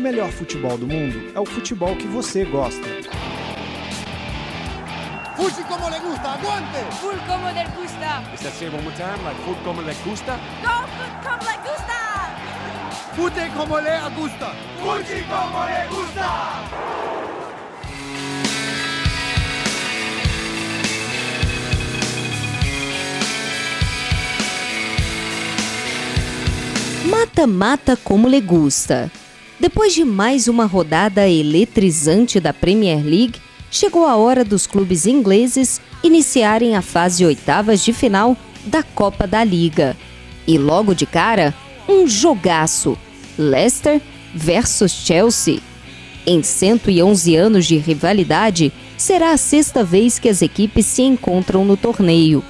o melhor futebol do mundo é o futebol que você gosta. Fuji como le gusta, aguante! Full como le gusta. Is that say one more time? Like como le gusta? Go food como le gusta. Fute como le gusta! Fuji como le gusta. Mata-mata como le gusta. Depois de mais uma rodada eletrizante da Premier League, chegou a hora dos clubes ingleses iniciarem a fase oitavas de final da Copa da Liga. E logo de cara, um jogaço: Leicester versus Chelsea. Em 111 anos de rivalidade, será a sexta vez que as equipes se encontram no torneio.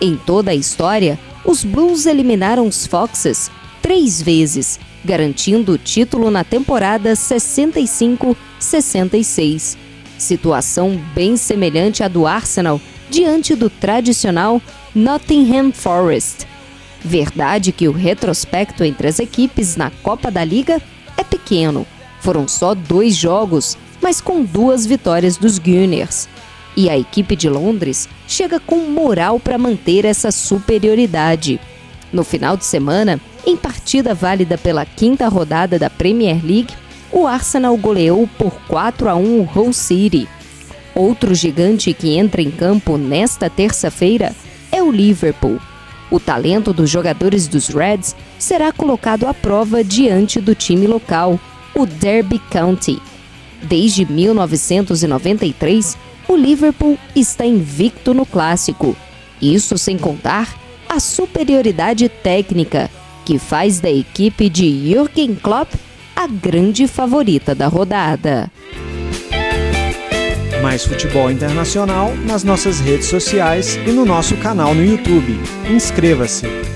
Em toda a história, os Blues eliminaram os Foxes três vezes, garantindo o título na temporada 65-66. Situação bem semelhante à do Arsenal diante do tradicional Nottingham Forest. Verdade que o retrospecto entre as equipes na Copa da Liga é pequeno. Foram só dois jogos, mas com duas vitórias dos Gunners. E a equipe de Londres chega com moral para manter essa superioridade. No final de semana, em partida válida pela quinta rodada da Premier League, o Arsenal goleou por 4 a 1 o Hull City. Outro gigante que entra em campo nesta terça-feira é o Liverpool. O talento dos jogadores dos Reds será colocado à prova diante do time local, o Derby County. Desde 1993, o Liverpool está invicto no clássico. Isso sem contar a superioridade técnica, que faz da equipe de Jürgen Klopp a grande favorita da rodada. Mais futebol internacional nas nossas redes sociais e no nosso canal no YouTube. Inscreva-se!